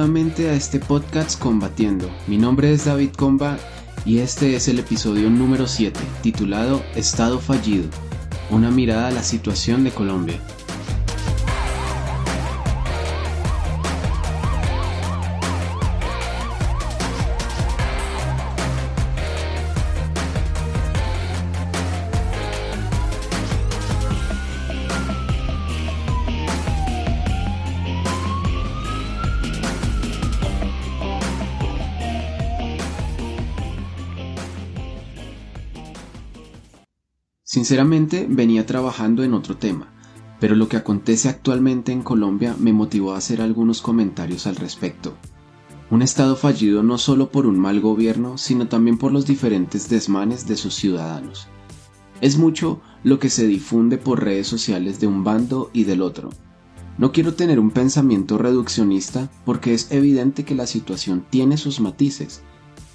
nuevamente a este podcast Combatiendo. Mi nombre es David Comba y este es el episodio número 7, titulado Estado fallido, una mirada a la situación de Colombia. Sinceramente venía trabajando en otro tema, pero lo que acontece actualmente en Colombia me motivó a hacer algunos comentarios al respecto. Un Estado fallido no solo por un mal gobierno, sino también por los diferentes desmanes de sus ciudadanos. Es mucho lo que se difunde por redes sociales de un bando y del otro. No quiero tener un pensamiento reduccionista porque es evidente que la situación tiene sus matices,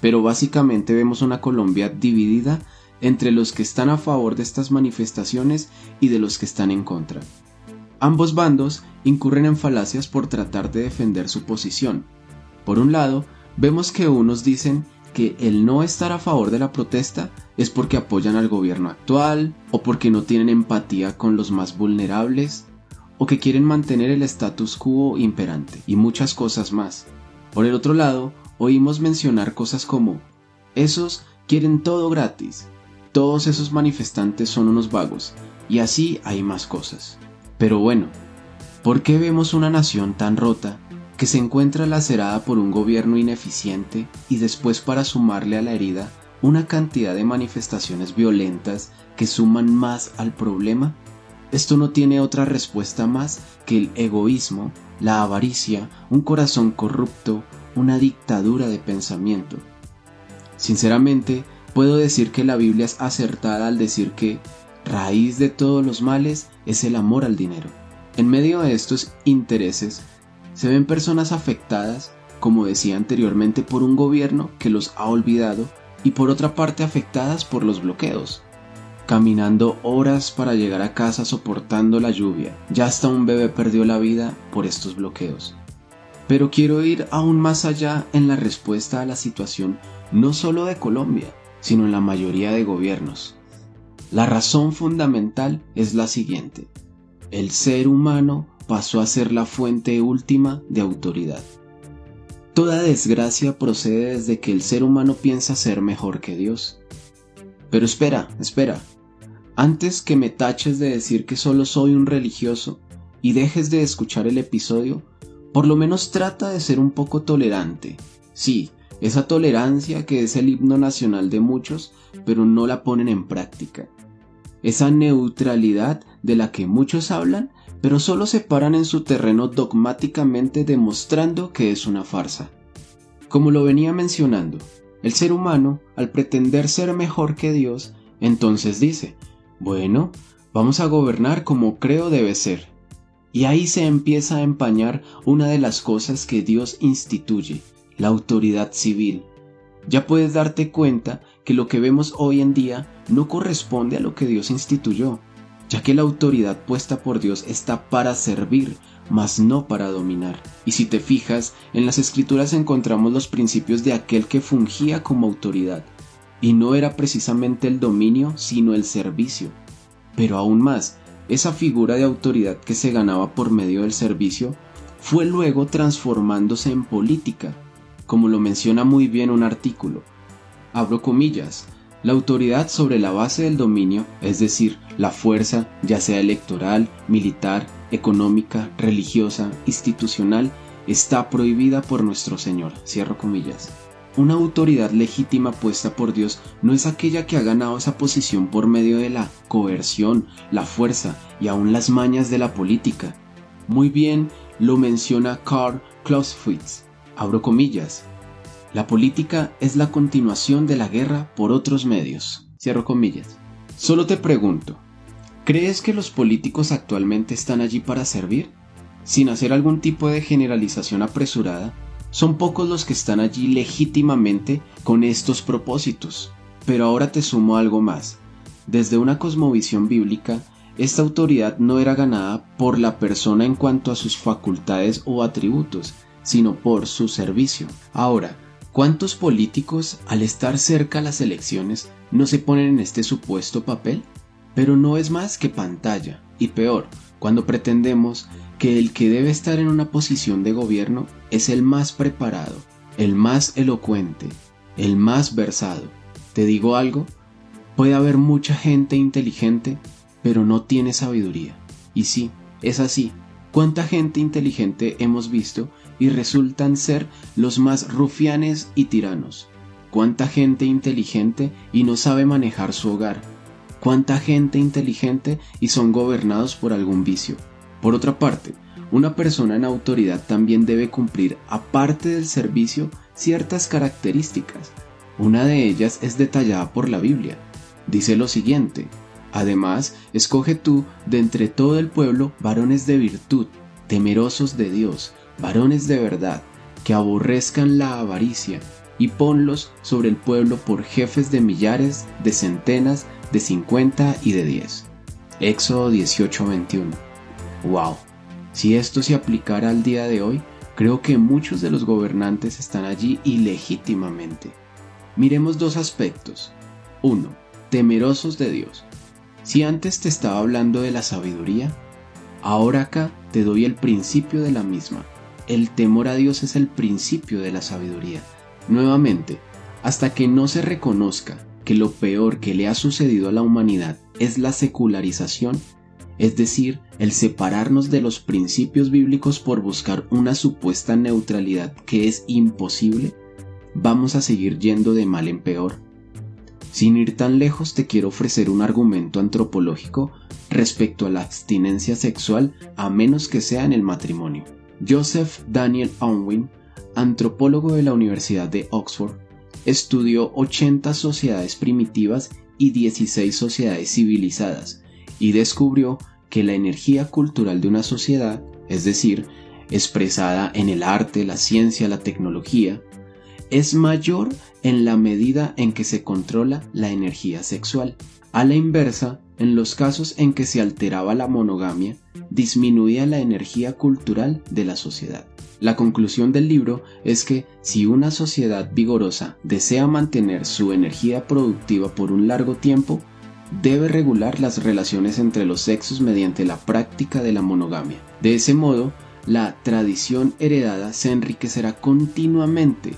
pero básicamente vemos una Colombia dividida entre los que están a favor de estas manifestaciones y de los que están en contra. Ambos bandos incurren en falacias por tratar de defender su posición. Por un lado, vemos que unos dicen que el no estar a favor de la protesta es porque apoyan al gobierno actual, o porque no tienen empatía con los más vulnerables, o que quieren mantener el status quo imperante, y muchas cosas más. Por el otro lado, oímos mencionar cosas como, esos quieren todo gratis, todos esos manifestantes son unos vagos, y así hay más cosas. Pero bueno, ¿por qué vemos una nación tan rota que se encuentra lacerada por un gobierno ineficiente y después para sumarle a la herida una cantidad de manifestaciones violentas que suman más al problema? Esto no tiene otra respuesta más que el egoísmo, la avaricia, un corazón corrupto, una dictadura de pensamiento. Sinceramente, puedo decir que la Biblia es acertada al decir que raíz de todos los males es el amor al dinero. En medio de estos intereses se ven personas afectadas, como decía anteriormente, por un gobierno que los ha olvidado y por otra parte afectadas por los bloqueos, caminando horas para llegar a casa soportando la lluvia. Ya hasta un bebé perdió la vida por estos bloqueos. Pero quiero ir aún más allá en la respuesta a la situación no solo de Colombia, sino en la mayoría de gobiernos. La razón fundamental es la siguiente. El ser humano pasó a ser la fuente última de autoridad. Toda desgracia procede desde que el ser humano piensa ser mejor que Dios. Pero espera, espera. Antes que me taches de decir que solo soy un religioso y dejes de escuchar el episodio, por lo menos trata de ser un poco tolerante. Sí, esa tolerancia que es el himno nacional de muchos, pero no la ponen en práctica. Esa neutralidad de la que muchos hablan, pero solo se paran en su terreno dogmáticamente demostrando que es una farsa. Como lo venía mencionando, el ser humano, al pretender ser mejor que Dios, entonces dice, bueno, vamos a gobernar como creo debe ser. Y ahí se empieza a empañar una de las cosas que Dios instituye, la autoridad civil. Ya puedes darte cuenta que lo que vemos hoy en día no corresponde a lo que Dios instituyó, ya que la autoridad puesta por Dios está para servir, mas no para dominar. Y si te fijas, en las escrituras encontramos los principios de aquel que fungía como autoridad, y no era precisamente el dominio, sino el servicio. Pero aún más, esa figura de autoridad que se ganaba por medio del servicio fue luego transformándose en política, como lo menciona muy bien un artículo. Abro comillas, la autoridad sobre la base del dominio, es decir, la fuerza, ya sea electoral, militar, económica, religiosa, institucional, está prohibida por nuestro Señor. Cierro comillas. Una autoridad legítima puesta por Dios no es aquella que ha ganado esa posición por medio de la coerción, la fuerza y aún las mañas de la política. Muy bien lo menciona Karl Clausewitz Abro comillas. La política es la continuación de la guerra por otros medios. Cierro comillas. Solo te pregunto, ¿crees que los políticos actualmente están allí para servir? Sin hacer algún tipo de generalización apresurada, son pocos los que están allí legítimamente con estos propósitos. Pero ahora te sumo algo más. Desde una cosmovisión bíblica, esta autoridad no era ganada por la persona en cuanto a sus facultades o atributos, sino por su servicio. Ahora, ¿cuántos políticos al estar cerca a las elecciones no se ponen en este supuesto papel? Pero no es más que pantalla, y peor, cuando pretendemos que el que debe estar en una posición de gobierno es el más preparado, el más elocuente, el más versado. ¿Te digo algo? Puede haber mucha gente inteligente, pero no tiene sabiduría. Y sí, es así. ¿Cuánta gente inteligente hemos visto y resultan ser los más rufianes y tiranos? ¿Cuánta gente inteligente y no sabe manejar su hogar? ¿Cuánta gente inteligente y son gobernados por algún vicio? Por otra parte, una persona en autoridad también debe cumplir, aparte del servicio, ciertas características. Una de ellas es detallada por la Biblia. Dice lo siguiente, Además, escoge tú de entre todo el pueblo varones de virtud, temerosos de Dios, varones de verdad, que aborrezcan la avaricia, y ponlos sobre el pueblo por jefes de millares, de centenas, de cincuenta y de diez. Éxodo 18:21. ¡Wow! Si esto se aplicara al día de hoy, creo que muchos de los gobernantes están allí ilegítimamente. Miremos dos aspectos. 1. Temerosos de Dios. Si antes te estaba hablando de la sabiduría, ahora acá te doy el principio de la misma. El temor a Dios es el principio de la sabiduría. Nuevamente, hasta que no se reconozca que lo peor que le ha sucedido a la humanidad es la secularización, es decir, el separarnos de los principios bíblicos por buscar una supuesta neutralidad que es imposible, vamos a seguir yendo de mal en peor. Sin ir tan lejos te quiero ofrecer un argumento antropológico respecto a la abstinencia sexual a menos que sea en el matrimonio. Joseph Daniel Unwin, antropólogo de la Universidad de Oxford, estudió 80 sociedades primitivas y 16 sociedades civilizadas y descubrió que la energía cultural de una sociedad, es decir, expresada en el arte, la ciencia, la tecnología, es mayor en la medida en que se controla la energía sexual. A la inversa, en los casos en que se alteraba la monogamia, disminuía la energía cultural de la sociedad. La conclusión del libro es que si una sociedad vigorosa desea mantener su energía productiva por un largo tiempo, debe regular las relaciones entre los sexos mediante la práctica de la monogamia. De ese modo, la tradición heredada se enriquecerá continuamente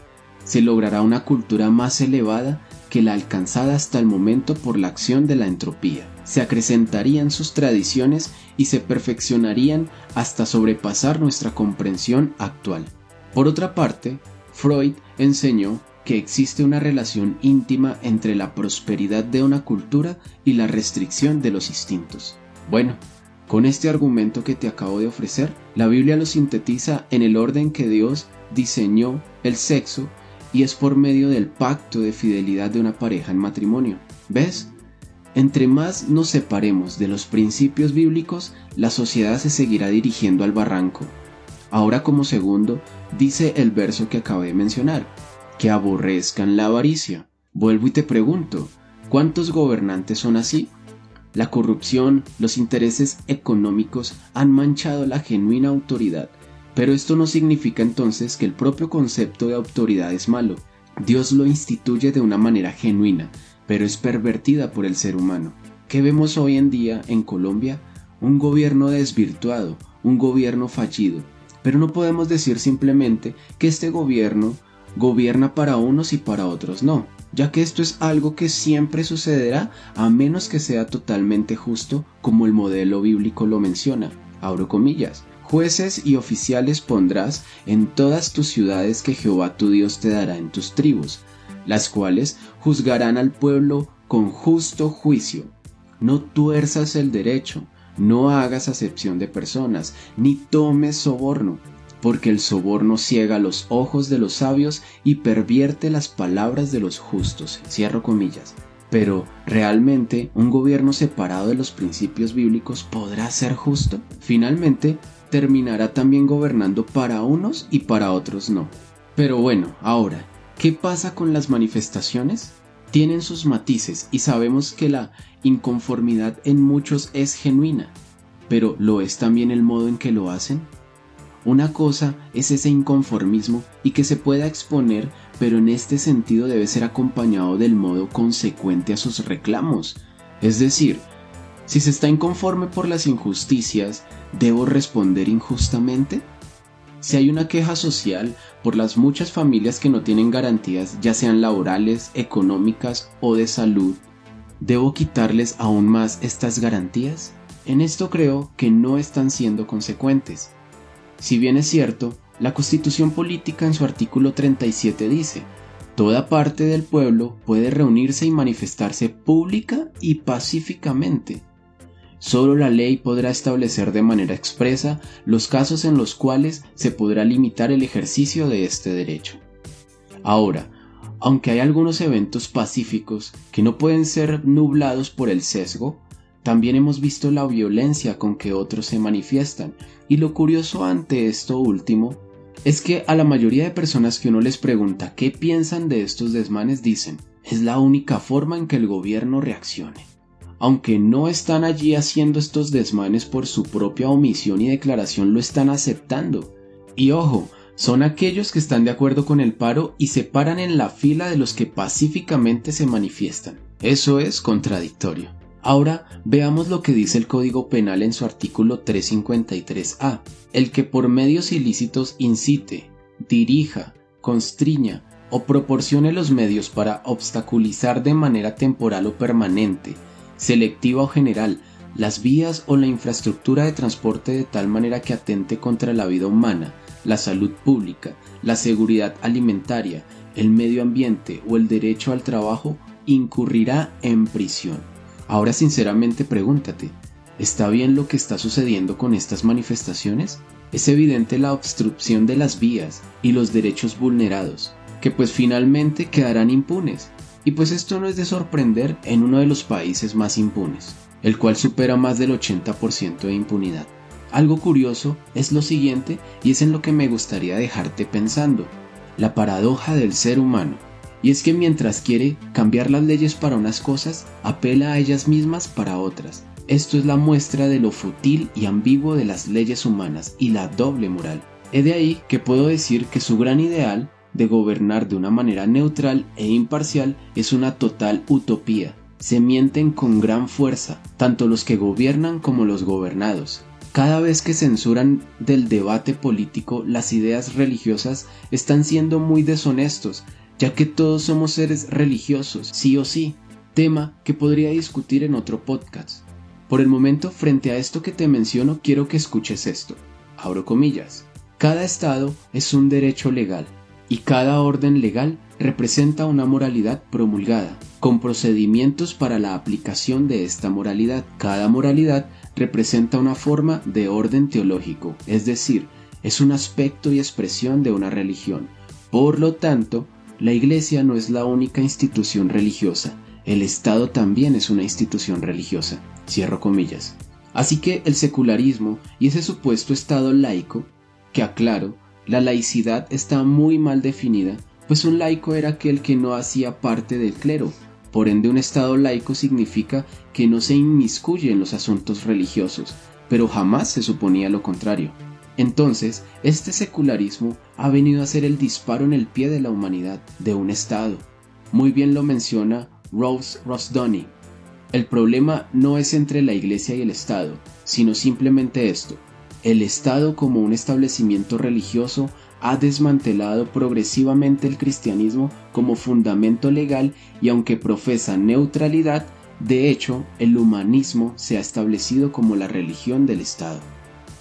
se logrará una cultura más elevada que la alcanzada hasta el momento por la acción de la entropía. Se acrecentarían sus tradiciones y se perfeccionarían hasta sobrepasar nuestra comprensión actual. Por otra parte, Freud enseñó que existe una relación íntima entre la prosperidad de una cultura y la restricción de los instintos. Bueno, con este argumento que te acabo de ofrecer, la Biblia lo sintetiza en el orden que Dios diseñó el sexo y es por medio del pacto de fidelidad de una pareja en matrimonio. ¿Ves? Entre más nos separemos de los principios bíblicos, la sociedad se seguirá dirigiendo al barranco. Ahora como segundo, dice el verso que acabé de mencionar, que aborrezcan la avaricia. Vuelvo y te pregunto, ¿cuántos gobernantes son así? La corrupción, los intereses económicos han manchado la genuina autoridad pero esto no significa entonces que el propio concepto de autoridad es malo. Dios lo instituye de una manera genuina, pero es pervertida por el ser humano. ¿Qué vemos hoy en día en Colombia? Un gobierno desvirtuado, un gobierno fallido. Pero no podemos decir simplemente que este gobierno gobierna para unos y para otros no, ya que esto es algo que siempre sucederá a menos que sea totalmente justo como el modelo bíblico lo menciona. Abro comillas. Jueces y oficiales pondrás en todas tus ciudades que Jehová tu Dios te dará en tus tribus, las cuales juzgarán al pueblo con justo juicio. No tuerzas el derecho, no hagas acepción de personas, ni tomes soborno, porque el soborno ciega los ojos de los sabios y pervierte las palabras de los justos. Cierro comillas. Pero, ¿realmente un gobierno separado de los principios bíblicos podrá ser justo? Finalmente, terminará también gobernando para unos y para otros no. Pero bueno, ahora, ¿qué pasa con las manifestaciones? Tienen sus matices y sabemos que la inconformidad en muchos es genuina, pero ¿lo es también el modo en que lo hacen? Una cosa es ese inconformismo y que se pueda exponer, pero en este sentido debe ser acompañado del modo consecuente a sus reclamos. Es decir, si se está inconforme por las injusticias, ¿debo responder injustamente? Si hay una queja social por las muchas familias que no tienen garantías, ya sean laborales, económicas o de salud, ¿debo quitarles aún más estas garantías? En esto creo que no están siendo consecuentes. Si bien es cierto, la Constitución Política en su artículo 37 dice, Toda parte del pueblo puede reunirse y manifestarse pública y pacíficamente. Solo la ley podrá establecer de manera expresa los casos en los cuales se podrá limitar el ejercicio de este derecho. Ahora, aunque hay algunos eventos pacíficos que no pueden ser nublados por el sesgo, también hemos visto la violencia con que otros se manifiestan, y lo curioso ante esto último es que a la mayoría de personas que uno les pregunta qué piensan de estos desmanes dicen, es la única forma en que el gobierno reaccione. Aunque no están allí haciendo estos desmanes por su propia omisión y declaración, lo están aceptando. Y ojo, son aquellos que están de acuerdo con el paro y se paran en la fila de los que pacíficamente se manifiestan. Eso es contradictorio. Ahora veamos lo que dice el Código Penal en su artículo 353A. El que por medios ilícitos incite, dirija, constriña o proporcione los medios para obstaculizar de manera temporal o permanente, selectiva o general, las vías o la infraestructura de transporte de tal manera que atente contra la vida humana, la salud pública, la seguridad alimentaria, el medio ambiente o el derecho al trabajo, incurrirá en prisión. Ahora sinceramente pregúntate, ¿está bien lo que está sucediendo con estas manifestaciones? Es evidente la obstrucción de las vías y los derechos vulnerados, que pues finalmente quedarán impunes. Y pues esto no es de sorprender en uno de los países más impunes, el cual supera más del 80% de impunidad. Algo curioso es lo siguiente y es en lo que me gustaría dejarte pensando, la paradoja del ser humano. Y es que mientras quiere cambiar las leyes para unas cosas, apela a ellas mismas para otras. Esto es la muestra de lo fútil y ambiguo de las leyes humanas y la doble moral. He de ahí que puedo decir que su gran ideal de gobernar de una manera neutral e imparcial es una total utopía. Se mienten con gran fuerza, tanto los que gobiernan como los gobernados. Cada vez que censuran del debate político las ideas religiosas están siendo muy deshonestos, ya que todos somos seres religiosos, sí o sí, tema que podría discutir en otro podcast. Por el momento, frente a esto que te menciono, quiero que escuches esto. Abro comillas. Cada Estado es un derecho legal y cada orden legal representa una moralidad promulgada, con procedimientos para la aplicación de esta moralidad. Cada moralidad representa una forma de orden teológico, es decir, es un aspecto y expresión de una religión. Por lo tanto, la Iglesia no es la única institución religiosa, el Estado también es una institución religiosa. Cierro comillas. Así que el secularismo y ese supuesto Estado laico, que aclaro, la laicidad está muy mal definida, pues un laico era aquel que no hacía parte del clero. Por ende, un Estado laico significa que no se inmiscuye en los asuntos religiosos, pero jamás se suponía lo contrario. Entonces, este secularismo ha venido a ser el disparo en el pie de la humanidad, de un Estado. Muy bien lo menciona Rose Rosdoni. El problema no es entre la Iglesia y el Estado, sino simplemente esto. El Estado como un establecimiento religioso ha desmantelado progresivamente el cristianismo como fundamento legal y aunque profesa neutralidad, de hecho, el humanismo se ha establecido como la religión del Estado.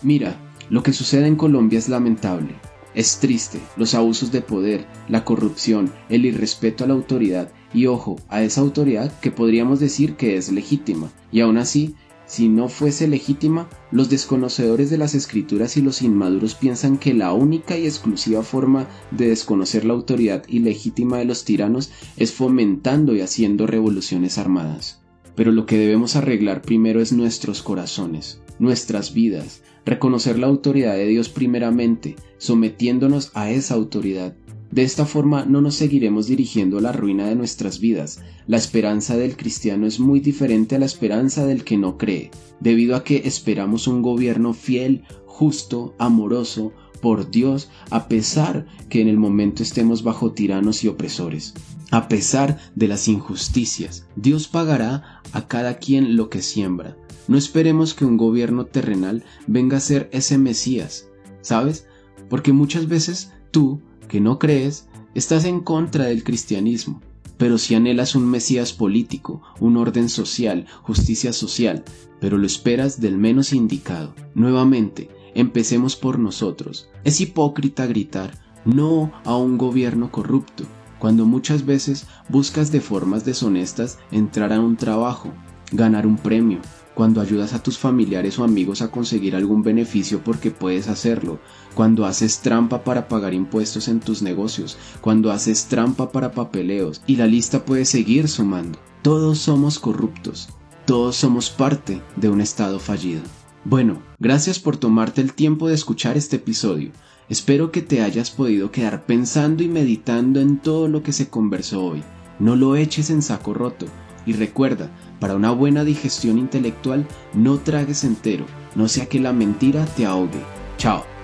Mira, lo que sucede en Colombia es lamentable. Es triste, los abusos de poder, la corrupción, el irrespeto a la autoridad y ojo, a esa autoridad que podríamos decir que es legítima. Y aún así, si no fuese legítima, los desconocedores de las escrituras y los inmaduros piensan que la única y exclusiva forma de desconocer la autoridad ilegítima de los tiranos es fomentando y haciendo revoluciones armadas. Pero lo que debemos arreglar primero es nuestros corazones, nuestras vidas, reconocer la autoridad de Dios primeramente, sometiéndonos a esa autoridad. De esta forma no nos seguiremos dirigiendo a la ruina de nuestras vidas. La esperanza del cristiano es muy diferente a la esperanza del que no cree, debido a que esperamos un gobierno fiel, justo, amoroso, por Dios a pesar que en el momento estemos bajo tiranos y opresores. A pesar de las injusticias, Dios pagará a cada quien lo que siembra. No esperemos que un gobierno terrenal venga a ser ese Mesías, ¿sabes? Porque muchas veces tú, que no crees, estás en contra del cristianismo. Pero si anhelas un Mesías político, un orden social, justicia social, pero lo esperas del menos indicado. Nuevamente, empecemos por nosotros. Es hipócrita gritar no a un gobierno corrupto, cuando muchas veces buscas de formas deshonestas entrar a un trabajo, ganar un premio, cuando ayudas a tus familiares o amigos a conseguir algún beneficio porque puedes hacerlo, cuando haces trampa para pagar impuestos en tus negocios, cuando haces trampa para papeleos, y la lista puede seguir sumando. Todos somos corruptos, todos somos parte de un estado fallido. Bueno, gracias por tomarte el tiempo de escuchar este episodio. Espero que te hayas podido quedar pensando y meditando en todo lo que se conversó hoy. No lo eches en saco roto. Y recuerda, para una buena digestión intelectual, no tragues entero, no sea que la mentira te ahogue. Chao.